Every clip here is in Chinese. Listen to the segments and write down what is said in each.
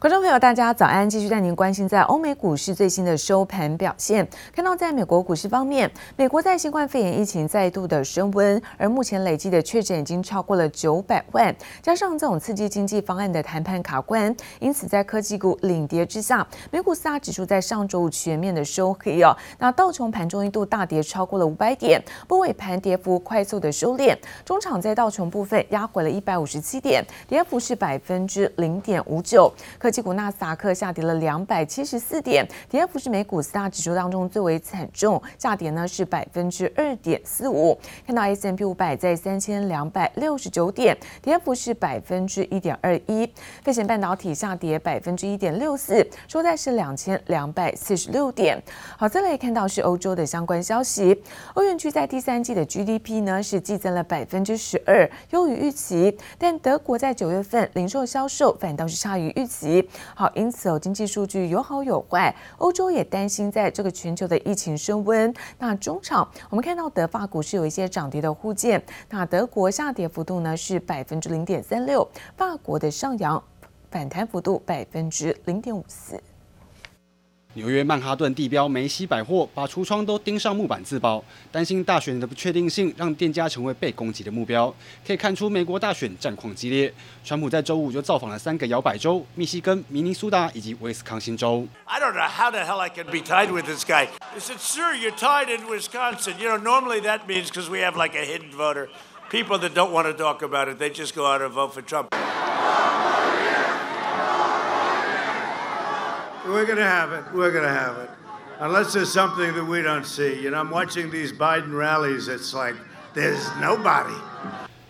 观众朋友，大家早安！继续带您关心在欧美股市最新的收盘表现。看到在美国股市方面，美国在新冠肺炎疫情再度的升温，而目前累计的确诊已经超过了九百万，加上这种刺激经济方案的谈判卡关，因此在科技股领跌之下，美股四大指数在上周五全面的收黑哦。那道琼盘中一度大跌超过了五百点，不尾盘跌幅快速的收敛，中场在道琼部分压回了一百五十七点，跌幅是百分之零点五九。科技股纳斯达克下跌了两百七十四点，跌幅是美股四大指数当中最为惨重，下跌呢是百分之二点四五。看到 S&P 五百在三千两百六十九点，跌幅是百分之一点二一。费城半导体下跌百分之一点六四，收在是两千两百四十六点。好，再来看到是欧洲的相关消息，欧元区在第三季的 GDP 呢是激增了百分之十二，优于预期，但德国在九月份零售销售反倒是差于预期。好，因此哦，经济数据有好有坏。欧洲也担心在这个全球的疫情升温。那中场我们看到德法股市有一些涨跌的互见。那德国下跌幅度呢是百分之零点三六，法国的上扬反弹幅度百分之零点五四。纽约曼哈顿地标梅西百货把橱窗都钉上木板自爆，担心大选的不确定性让店家成为被攻击的目标。可以看出，美国大选战况激烈。川普在周五就造访了三个摇摆州：密西根、明尼苏达以及威斯康星州。I don't know how the hell I can be tied with this guy. I said, sir, you're tied in Wisconsin. You know, normally that means because we have like a hidden voter, people that don't want to talk about it, they just go out and vote for Trump. We're going to have it. We're going to have it. Unless there's something that we don't see. You know, I'm watching these Biden rallies. It's like there's nobody.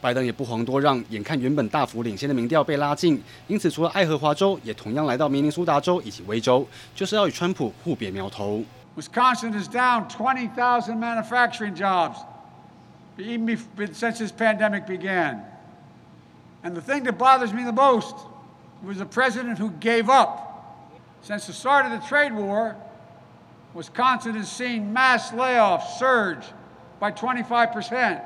拜登也不遑多让，眼看原本大幅领先的民调被拉近，因此除了爱荷华州，也同样来到明尼苏达州以及威州，就是要与川普互别苗头。Wisconsin is down 20,000 manufacturing jobs, even since this pandemic began. And the thing that bothers me the most was the president who gave up. since the start of the trade war, Wisconsin has seen mass layoffs surge by 25%.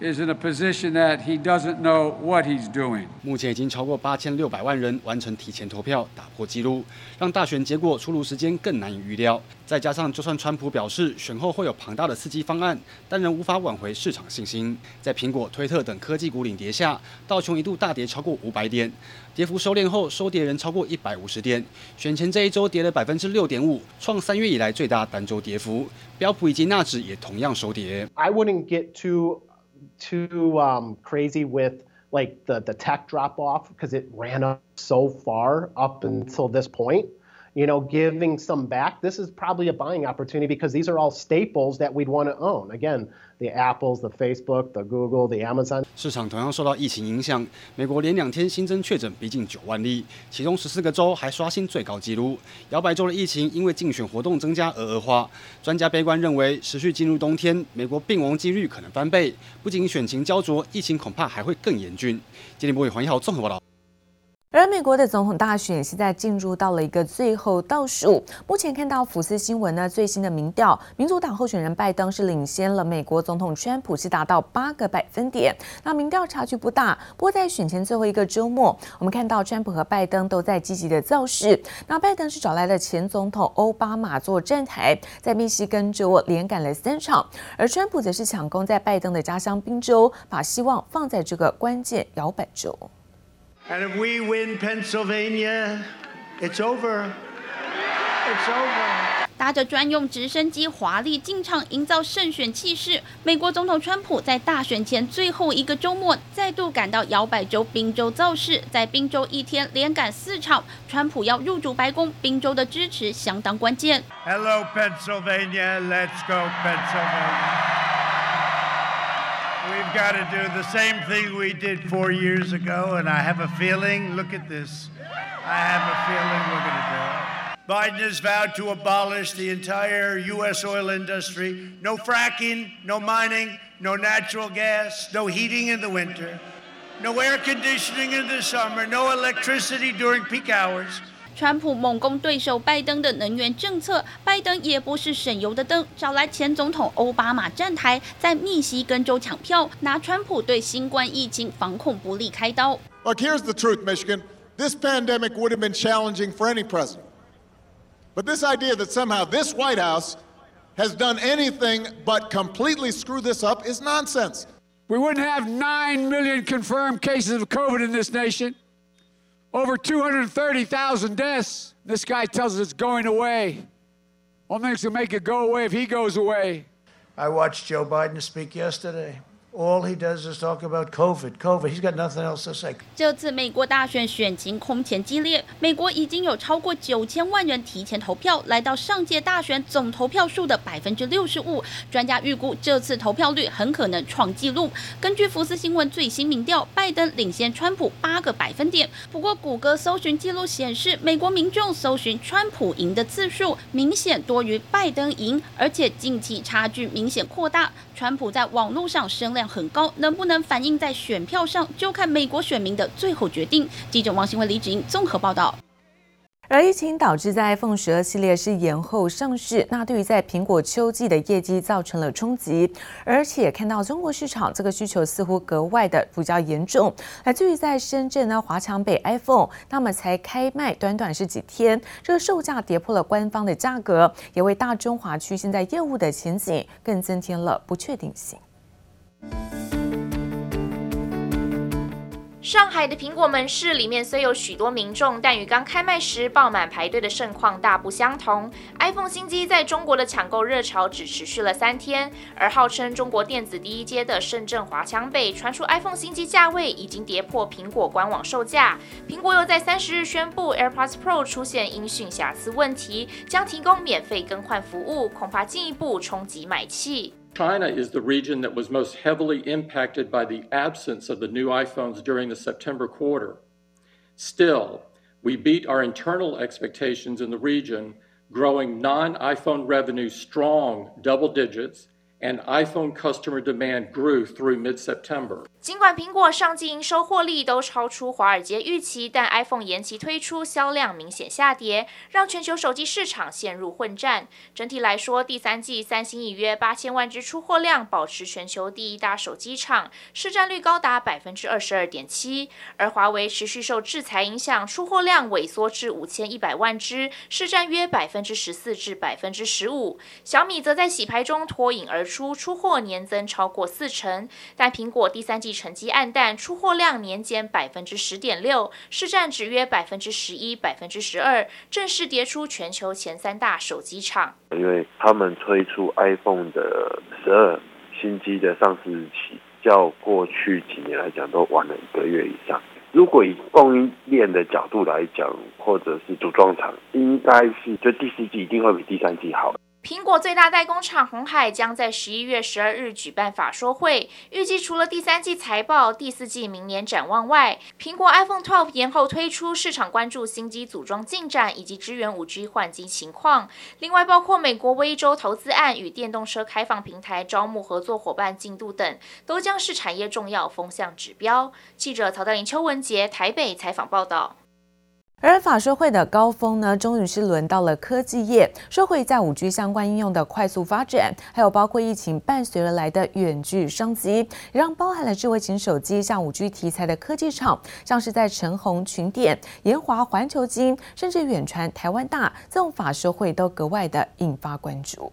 Is in a position that he doesn't know what he's doing. 目前已经超过八千六百万人完成提前投票，打破纪录，让大选结果出炉时间更难以预料。再加上，就算川普表示选后会有庞大的刺激方案，但仍无法挽回市场信心。在苹果、推特等科技股领跌下，道琼一度大跌超过五百点，跌幅收敛后收跌人超过一百五十点。选前这一周跌了百分之六点五，创三月以来最大单周跌幅。标普以及纳指也同样收跌。I wouldn't get too too um, crazy with like the, the tech drop off because it ran up so far up until this point. You know, giving some back. This is probably a buying opportunity because these are all staples that we'd want to own. Again, the Apples, the Facebook, the Google, the Amazon. 市场同样受到疫情影响，美国连两天新增确诊逼近九万例，其中十四个州还刷新最高纪录。摇摆州的疫情因为竞选活动增加而恶化，专家悲观认为，持续进入冬天，美国病亡几率可能翻倍。不仅选情焦灼，疫情恐怕还会更严峻。今天播报黄一豪综合报道。而美国的总统大选现在进入到了一个最后倒数。目前看到福斯新闻呢，最新的民调，民主党候选人拜登是领先了美国总统川普，是达到八个百分点。那民调差距不大，不过在选前最后一个周末，我们看到川普和拜登都在积极的造势。那拜登是找来了前总统欧巴马做站台，在密西根州连赶了三场，而川普则是抢攻在拜登的家乡宾州，把希望放在这个关键摇摆州。And if we win Pennsylvania, it's over. It's over. 搭着专用直升机华丽进场，营造胜选气势。美国总统川普在大选前最后一个周末，再度赶到摇摆州宾州造势，在宾州一天连赶四场。川普要入主白宫，宾州的支持相当关键。Hello, Pennsylvania. Let's go, Pennsylvania. We've got to do the same thing we did four years ago, and I have a feeling, look at this, I have a feeling we're going to do it. Biden has vowed to abolish the entire U.S. oil industry. No fracking, no mining, no natural gas, no heating in the winter, no air conditioning in the summer, no electricity during peak hours. 川普猛攻对手拜登的能源政策，拜登也不是省油的灯，找来前总统欧巴马站台，在密西根州抢票，拿川普对新冠疫情防控不力开刀。Look, here's the truth, Michigan. This pandemic would have been challenging for any president. But this idea that somehow this White House has done anything but completely screw this up is nonsense. We wouldn't have 9 million confirmed cases of COVID in this nation, over 230,000 deaths. This guy tells us it's going away. Only thing's gonna make it go away if he goes away. I watched Joe Biden speak yesterday. All he does is talk about COVID, COVID. He's got nothing else to say. 这次美国大选选情空前激烈，美国已经有超过九千万人提前投票，来到上届大选总投票数的百分之六十五。专家预估这次投票率很可能创纪录。根据福斯新闻最新民调，拜登领先川普八个百分点。不过，谷歌搜寻记录显示，美国民众搜寻川普赢的次数明显多于拜登赢，而且近期差距明显扩大。川普在网络上声量很高，能不能反映在选票上，就看美国选民的最后决定。记者王新文、李芷英综合报道。而疫情导致在 iPhone 十二系列是延后上市，那对于在苹果秋季的业绩造成了冲击，而且看到中国市场这个需求似乎格外的比较严重。来自于在深圳呢华强北 iPhone，那么才开卖短短是几天，这个售价跌破了官方的价格，也为大中华区现在业务的前景更增添了不确定性。上海的苹果门市里面虽有许多民众，但与刚开卖时爆满排队的盛况大不相同。iPhone 新机在中国的抢购热潮只持续了三天，而号称中国电子第一街的深圳华强北传出 iPhone 新机价位已经跌破苹果官网售价。苹果又在三十日宣布 AirPods Pro 出现音讯瑕疵问题，将提供免费更换服务，恐怕进一步冲击买气。China is the region that was most heavily impacted by the absence of the new iPhones during the September quarter. Still, we beat our internal expectations in the region, growing non-iPhone revenue strong double digits, and iPhone customer demand grew through mid-September. 尽管苹果上季营收获利都超出华尔街预期，但 iPhone 延期推出，销量明显下跌，让全球手机市场陷入混战。整体来说，第三季三星以约八千万只出货量，保持全球第一大手机厂，市占率高达百分之二十二点七。而华为持续受制裁影响，出货量萎缩至五千一百万只，市占约百分之十四至百分之十五。小米则在洗牌中脱颖而出，出出货年增超过四成。但苹果第三季成绩黯淡，出货量年减百分之十点六，市占只约百分之十一、百分之十二，正式跌出全球前三大手机厂。因为他们推出 iPhone 的十二新机的上市日期，较过去几年来讲都晚了一个月以上。如果以供应链的角度来讲，或者是组装厂，应该是就第四季一定会比第三季好。苹果最大代工厂鸿海将在十一月十二日举办法说会，预计除了第三季财报、第四季明年展望外，苹果 iPhone 12延后推出，市场关注新机组装进展以及支援 5G 换机情况。另外，包括美国威州投资案与电动车开放平台招募合作伙伴进度等，都将是产业重要风向指标。记者曹德林、邱文杰台北采访报道。而法说会的高峰呢，终于是轮到了科技业。说会在五 G 相关应用的快速发展，还有包括疫情伴随而来的远距商机，也让包含了智慧型手机、像五 G 题材的科技厂，像是在成鸿、群点、研华、环球晶，甚至远传、台湾大，这种法说会都格外的引发关注。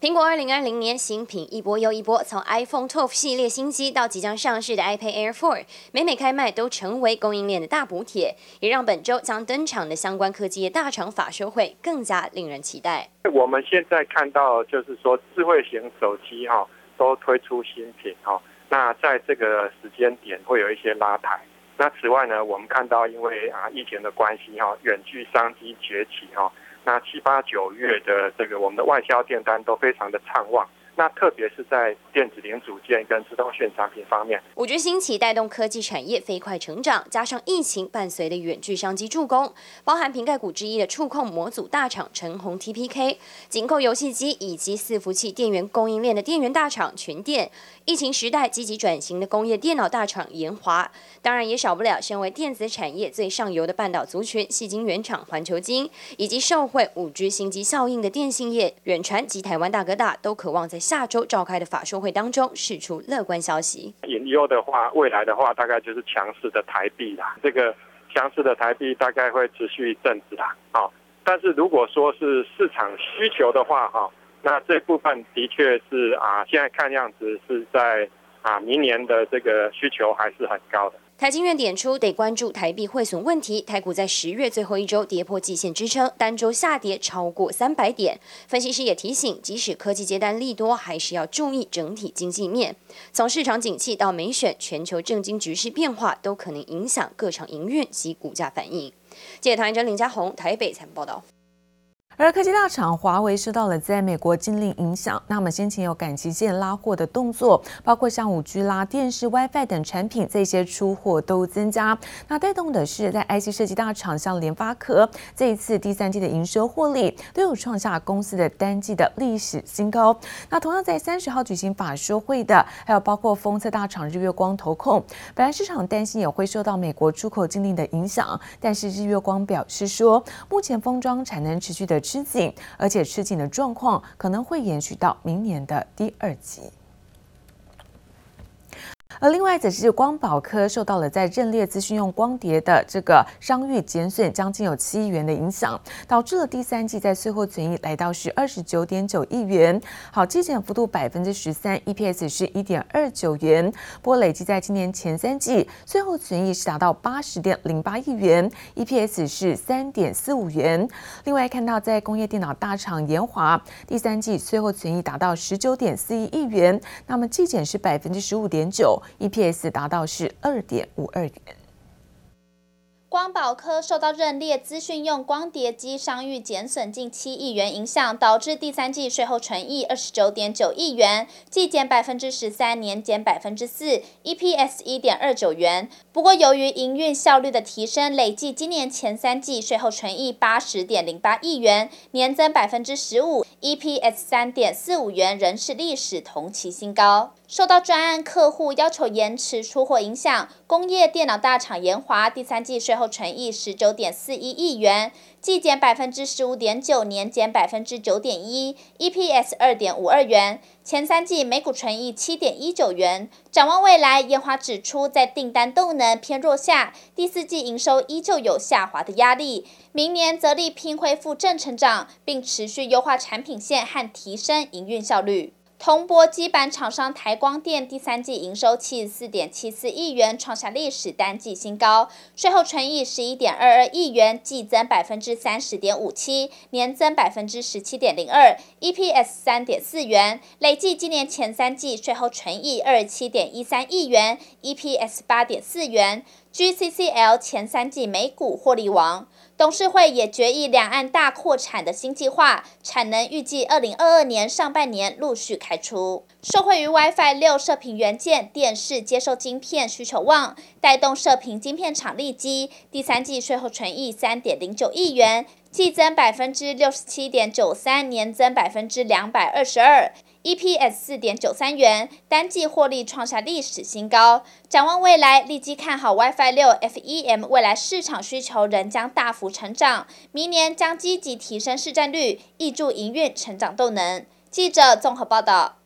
苹果二零二零年新品一波又一波，从 iPhone 12系列新机到即将上市的 iPad Air 4，每每开卖都成为供应链的大补贴，也让本周将登场的相关科技业大厂法说会更加令人期待。我们现在看到就是说智慧型手机哈都推出新品哈，那在这个时间点会有一些拉抬。那此外呢，我们看到因为啊疫情的关系哈，远距商机崛起哈。那七八九月的这个我们的外销订单都非常的畅旺，那特别是在电子零组件跟自动炫产品方面，五 G 兴起带动科技产业飞快成长，加上疫情伴随的远距商机助攻，包含瓶盖股之一的触控模组大厂陈红 TPK，紧扣游戏机以及伺服器电源供应链的电源大厂群电，疫情时代积极转型的工业电脑大厂研华，当然也少不了身为电子产业最上游的半岛族群，矽晶圆厂环球晶，以及受惠五 G 新机效应的电信业远传及台湾大哥大，都渴望在下周召开的法说会当中释出乐观消息。隐忧的话，未来的话大概就是强势的台币啦，这个强势的台币大概会持续一阵子啦。好，但是如果说是市场需求的话，哈。那这部分的确是啊，现在看样子是在啊，明年的这个需求还是很高的。台经院点出得关注台币汇损问题，台股在十月最后一周跌破季线支撑，单周下跌超过三百点。分析师也提醒，即使科技接单利多，还是要注意整体经济面。从市场景气到美选，全球政经局势变化都可能影响各场营运及股价反应。记者唐彦林家宏台北采访报道。而科技大厂华为受到了在美国禁令影响，那么先前有赶期件拉货的动作，包括像五 G 啦、电视、WiFi 等产品，这些出货都增加。那带动的是在 IC 设计大厂像联发科，这一次第三季的营收获利都有创下公司的单季的历史新高。那同样在三十号举行法说会的，还有包括封测大厂日月光投控，本来市场担心也会受到美国出口禁令的影响，但是日月光表示说，目前封装产能持续的。吃紧，而且吃紧的状况可能会延续到明年的第二季。而另外则是光宝科受到了在阵列资讯用光碟的这个商誉减损，将近有七亿元的影响，导致了第三季在税后存益来到是二十九点九亿元，好，季减幅度百分之十三，EPS 是一点二九元。不过累计在今年前三季税后存益是达到八十点零八亿元，EPS 是三点四五元。另外看到在工业电脑大厂研华，第三季最后存益达到十九点四一亿元，那么季减是百分之十五点九。EPS 达到是二点五二元。光宝科受到阵列资讯用光碟机商誉减损近七亿元影响，导致第三季税后纯益二十九点九亿元，季减百分之十三，年减百分之四，EPS 一点二九元。不过由于营运效率的提升，累计今年前三季税后纯益八十点零八亿元，年增百分之十五，EPS 三点四五元，仍是历史同期新高。受到专案客户要求延迟出货影响，工业电脑大厂研华第三季税后纯益十九点四一亿元，季减百分之十五点九，年减百分之九点一，EPS 二点五二元。前三季每股纯益七点一九元。展望未来，延华指出，在订单动能偏弱下，第四季营收依旧有下滑的压力，明年则力拼恢复正成长，并持续优化产品线和提升营运效率。铜箔基板厂商台光电第三季营收七十四点七四亿元，创下历史单季新高，税后纯益十一点二二亿元，季增百分之三十点五七，年增百分之十七点零二，EPS 三点四元，累计今年前三季税后纯益二十七点一三亿元，EPS 八点四元。，GCCL 前三季每股获利王。董事会也决议两岸大扩产的新计划，产能预计二零二二年上半年陆续开出。受惠于 WiFi 六射频元件、电视接收晶片需求旺，带动射频晶片厂利基，第三季税后纯益三点零九亿元，季增百分之六十七点九三，年增百分之两百二十二。EPS 四点九三元，单季获利创下历史新高。展望未来，立即看好 WiFi 六 FEM 未来市场需求仍将大幅成长，明年将积极提升市占率，挹注营运成长动能。记者综合报道。